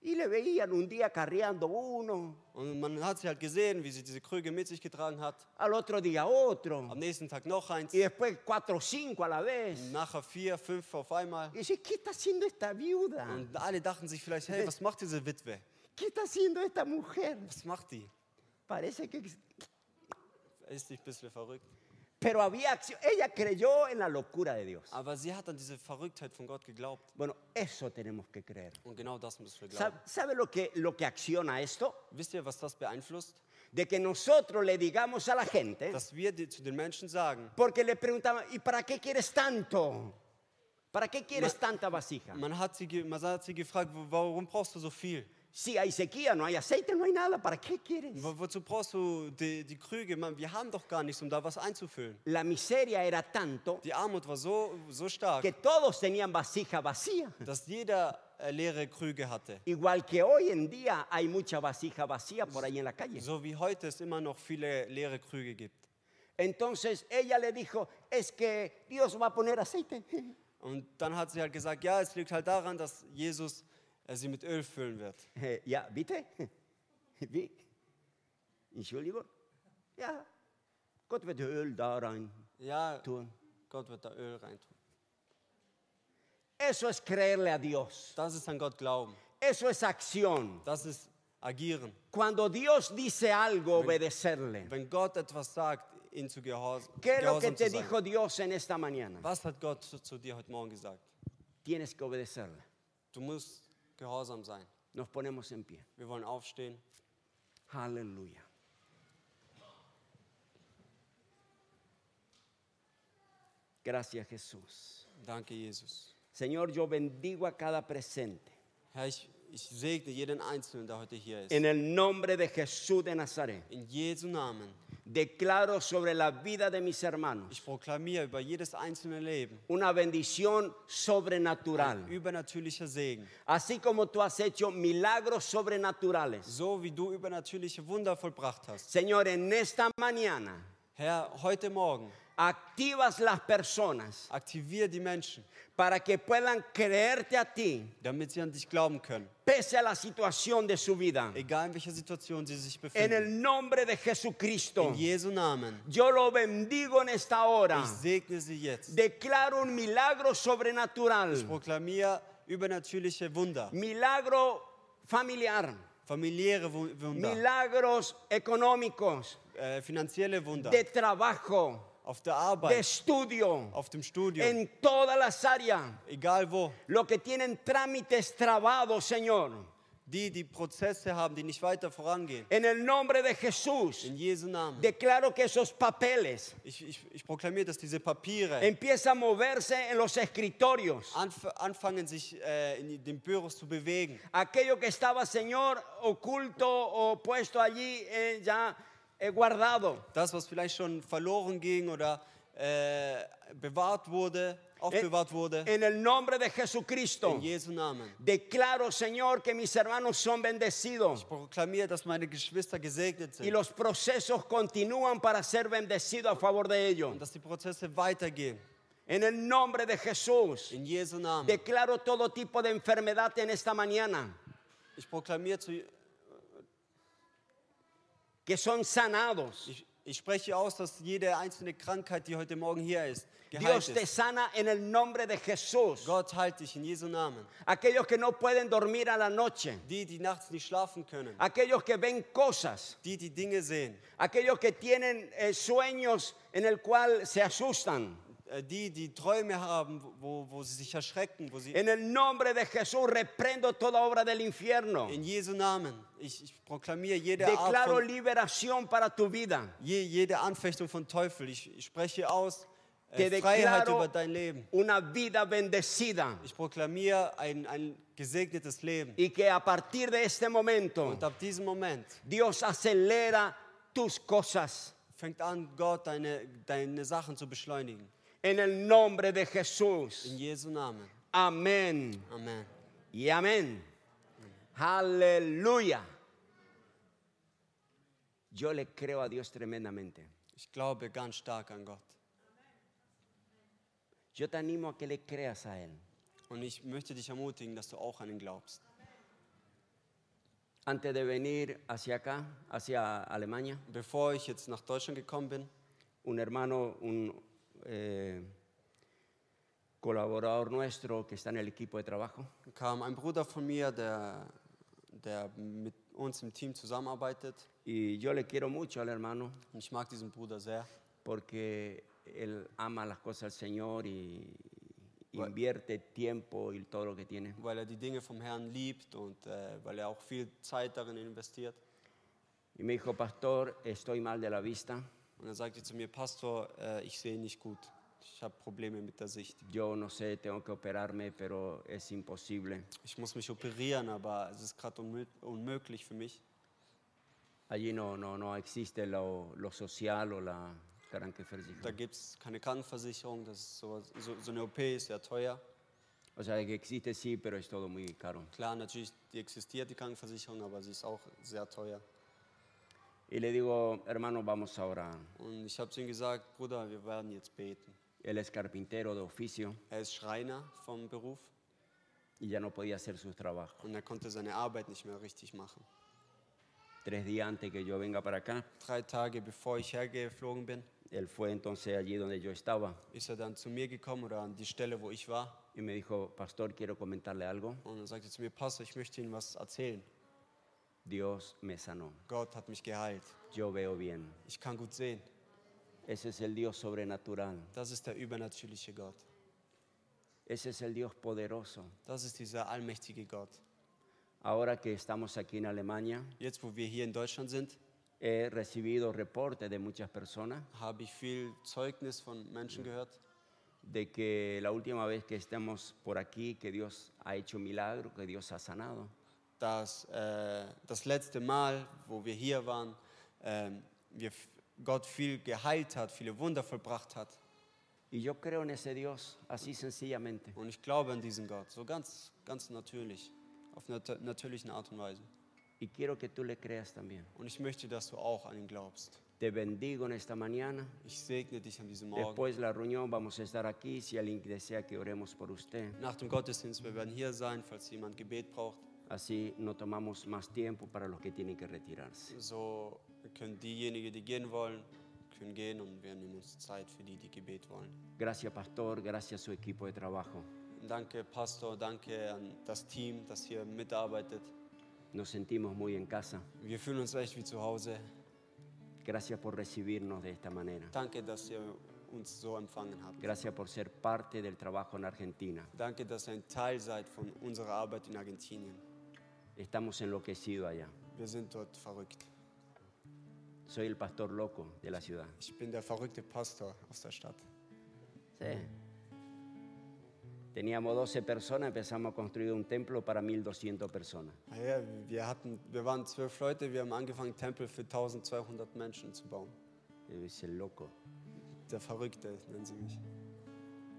Y le veían un día carreando uno, Und man hat sie halt gesehen, wie sie diese Krüge mit sich getragen hat. al otro día otro, Am nächsten Tag noch eins. y después cuatro cinco a la vez. Nachher vier, fünf auf einmal. Y dice, ¿qué está haciendo esta viuda? Und alle dachten sich vielleicht, hey, was macht diese Witwe? ¿Qué está haciendo esta mujer? Was macht die? Parece que... Ist nicht ein bisschen verrückt. Pero había acción. Ella creyó en la locura de Dios. Aber sie hat an diese Verrücktheit von Gott geglaubt. Bueno, eso tenemos que creer. Und genau das müssen wir glauben. ¿Sabe lo que, lo que acciona esto? Wisst ihr, was das beeinflusst? De que nosotros le digamos a la gente, Dass wir die, zu den Menschen sagen, porque le preguntaban, ¿y para qué quieres tanto? ¿Para qué quieres tanta vasija? man hat, sie, man hat sie gefragt, "Wo- warum brauchst du so viel? Si hay sequía, no hay aceite, no hay nada, ¿para qué quieres? Wo, wozu brauchst du die, die Krüge? Man, wir haben doch gar nichts, um da was einzufüllen. La miseria era tanto Die Armut war so, so stark, que todos tenían vasija vacía. dass jeder äh, leere Krüge hatte. Igual que hoy en día hay mucha vasija vacía por ahí en la calle. So wie heute es immer noch viele leere Krüge gibt. Entonces ella le dijo, es que Dios va a poner aceite. Und dann hat sie halt gesagt, ja, es liegt halt daran, dass Jesus äh, sie mit Öl füllen wird. Ya, ¿viste? Wie? Entschuldigung? Ja, Gott wird Öl da rein Ja, tun. Gott wird da Öl reintun. Eso es creerle a Dios. Das ist an Gott glauben. Eso es acción. Das ist agieren. Cuando Dios dice algo, obedecerle. Wenn Gott etwas sagt, ihn zu gehorsam, ¿Qué es lo que te dijo Dios en esta mañana? Was hat Gott zu, zu dir heute Morgen gesagt? Tienes que obedecerle. Du musst gehorsam sein. Nos ponemos en pie. Wir wollen aufstehen. Aleluya. Gracias Jesús. Danke, Jesus. Señor, yo bendigo a cada presente. Herr, ich, ich segne jeden Einzelnen, der heute hier ist. En el nombre de Jesús de Nazaret. In Jesu Namen. Declaro sobre la vida de mis hermanos Ich proklamiere über jedes einzelne Leben una bendición sobrenatural. übernatürlicher Segen. Así como tú has hecho milagros sobrenaturales. So wie du übernatürliche Wunder vollbracht hast. Señor, en esta mañana Herr, heute Morgen activas las personas aktiviere die Menschen, para que puedan creerte a ti damit sie an dich glauben können. pese a la situación de su vida. Egal in welcher Situation sie sich En befinden. el nombre de Jesucristo, In Jesu Namen. yo lo bendigo en esta hora. Ich segne sie jetzt. Declaro un milagro Ich sobrenatural, proklamiere übernatürliche Wunder, milagro familiar, familiäre Wu- Wunder, milagros económicos, äh, finanzielle Wunder, de trabajo, auf der de Arbeit, estudio, auf dem Studium, en todas las áreas. egal wo. Lo que tienen trámites trabados, Señor. Die, die Prozesse haben, die nicht weiter vorangehen. En el nombre de Jesús, In Jesu Namen. declaro que esos papeles Ich, ich, ich proklamiere, dass diese Papiere empiezan a moverse en los escritorios. anf anfangen, sich äh, in den Büros zu bewegen. Aquello que estaba, Señor, oculto o puesto allí eh, ya guardado. Das, was vielleicht schon verloren ging oder äh, bewahrt wurde, aufbewahrt wurde. En el nombre de Jesucristo, In Jesu Namen. declaro, Señor, que mis hermanos son bendecidos Ich proklamiere, dass meine Geschwister gesegnet y sind los procesos continúan para ser bendecidos a favor de ellos. und dass die Prozesse weitergehen. En el nombre de Jesús, In Jesu Namen. declaro todo tipo de enfermedad en esta mañana, Ich proklamiere zu, que son sanados. ich, ich spreche aus, dass jede einzelne Krankheit, die heute Morgen hier ist, Dios geheilt te ist. sana en el nombre de Jesús. Gott heilt dich in Jesu Namen. Aquellos que no pueden dormir a la noche, Die, die nachts nicht schlafen können, aquellos que ven cosas, die, die Dinge sehen, aquellos que tienen eh, sueños en el cual se asustan. Äh, die, die Träume haben, wo, wo sie sich erschrecken, wo sie En el nombre de Jesús reprendo toda obra del infierno. in Jesu Namen. Ich, ich proklamiere jede Art von, liberación para tu vida. je, jede Anfechtung von Teufel. Ich, ich spreche aus äh, Freiheit über dein Leben. una vida bendecida. Ich proklamiere ein, ein gesegnetes Leben. Y que a partir de este momento Und ab diesem Moment Dios acelera tus cosas. fängt an, Gott deine, deine Sachen zu beschleunigen. En el nombre de Jesús. In Jesu Namen. Amén. Amen. Y amén. Aleluya. Yo le creo a Dios tremendamente. Ich glaube ganz stark an Gott. Yo te animo a que le creas a Él. Und ich möchte dich ermutigen, dass du auch an ihn glaubst. Antes de venir hacia acá, hacia Alemania, Bevor ich jetzt nach Deutschland gekommen bin, un hermano, un eh, colaborador nuestro que está en el equipo de trabajo, kam ein Bruder von mir, der, der mit uns im Team zusammenarbeitet. y yo le quiero mucho al hermano Und ich mag diesen Bruder sehr, porque él ama las cosas del Señor y invierte tiempo y todo lo que tiene. weil er die Dinge vom Herrn liebt und äh, weil er auch viel Zeit darin investiert. Y me dijo, pastor, estoy mal de la vista, Und er sagte zu mir, Pastor, äh, ich sehe nicht gut. Ich habe Probleme mit der Sicht. Yo no sé, tengo que operarme, pero es imposible. Ich muss mich operieren, aber es ist gerade unmö unmöglich für mich. Allí no, no, no existe lo, lo social o la Da krankenversicherung. gibt es keine Krankenversicherung, das ist so, so, so eine OP ist sehr teuer. O sea, que existe sí, pero es todo muy caro. Klar, natürlich, die existiert, die Krankenversicherung, aber sie ist auch sehr teuer. Y le digo, hermano, vamos a orar. Und ich habe zu ihm gesagt, Bruder, wir werden jetzt beten. Él es carpintero de oficio Er ist Schreiner vom Beruf y ya no podía hacer sus trabajos. und er konnte seine Arbeit nicht mehr richtig machen. Tres días antes que yo venga para acá, Drei Tage bevor ich hergeflogen bin, él fue entonces allí donde yo estaba ist er dann zu mir gekommen oder an die Stelle, wo ich war. y me dijo, pastor, quiero comentarle algo. Und er sagte zu mir, Pastor, ich möchte Ihnen was erzählen. Dios me sanó. Gott hat mich geheilt. Yo veo bien. Ich kann gut sehen. Ese es el Dios sobrenatural. Das ist der übernatürliche Gott. Ese es el Dios poderoso. Das ist dieser allmächtige Gott. Ahora que estamos aquí en Alemania, Jetzt, wo wir hier in Deutschland sind, he recibido reportes de muchas personas habe ich viel Zeugnis von Menschen gehört, de que la última vez que estemos por aquí, que Dios ha hecho milagro, que Dios ha sanado. Dass äh, das letzte Mal, wo wir hier waren, ähm, wir, Gott viel geheilt hat, viele Wunder vollbracht hat. Y yo creo en ese Dios, así sencillamente. Und ich glaube an diesen Gott, so ganz, ganz natürlich, auf nat natürlichen Art und Weise. Y quiero que tú le creas también. Und ich möchte, dass du auch an ihn glaubst. Te bendigo en esta mañana. Ich segne dich an diesem Morgen. Después de la reunión vamos a estar aquí si alguien desea que oremos por usted. Nach dem Gottesdienst, wir werden hier sein, falls jemand Gebet braucht. Así no tomamos más tiempo para los que tienen que retirarse. So können diejenigen, die gehen wollen, können gehen und wir nehmen uns Zeit für die, die Gebet wollen. Gracias, pastor. Gracias a su equipo de trabajo. Danke, Pastor, danke an das Team, das hier mitarbeitet. Nos sentimos muy en casa. Wir fühlen uns echt wie zu Hause. Gracias por recibirnos de esta manera. Danke, dass ihr uns so empfangen habt. Gracias por ser parte del trabajo en Argentina. Danke, dass ihr ein Teil seid von unserer Arbeit in Argentinien. Estamos enloquecidos allá. Wir sind dort verrückt. Soy el pastor loco de la ciudad. Ich bin der verrückte Pastor aus der Stadt. Sí. Teníamos 12 personas, empezamos a construir un templo para 1200 personas. Naja, wir, hatten, wir waren zwölf Leute, wir haben angefangen, Tempel für 1200 Menschen zu bauen. Es el loco. Der Verrückte nennen sie mich.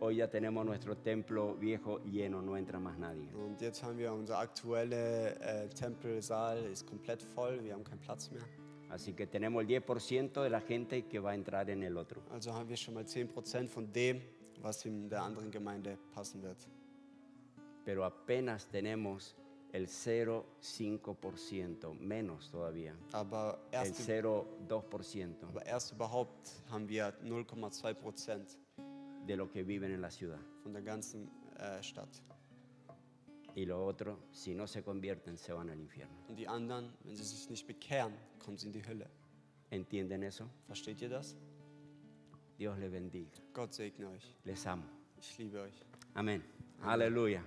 Hoy ya tenemos nuestro templo viejo lleno, no entra más nadie. Und jetzt haben wir unser aktueller äh, Tempelsaal, ist komplett voll, wir haben keinen Platz mehr. Así que tenemos el 10% de la gente que va a entrar en el otro. Also haben wir schon mal 10% von dem, was in der anderen Gemeinde passen wird. Pero apenas tenemos el 0,5%, menos todavía. Aber El erst, 0,2% aber erst überhaupt haben wir 0,2% de lo que viven en la ciudad. von der ganzen äh, Stadt. Y los otros, si no se convierten, se van al infierno. Und die anderen, wenn sie sich nicht bekehren, kommen sie in die Hölle. ¿Entienden eso? Versteht ihr das? Dios les bendiga. Gott segne euch. Les amo. Ich liebe euch. Amén. Aleluya.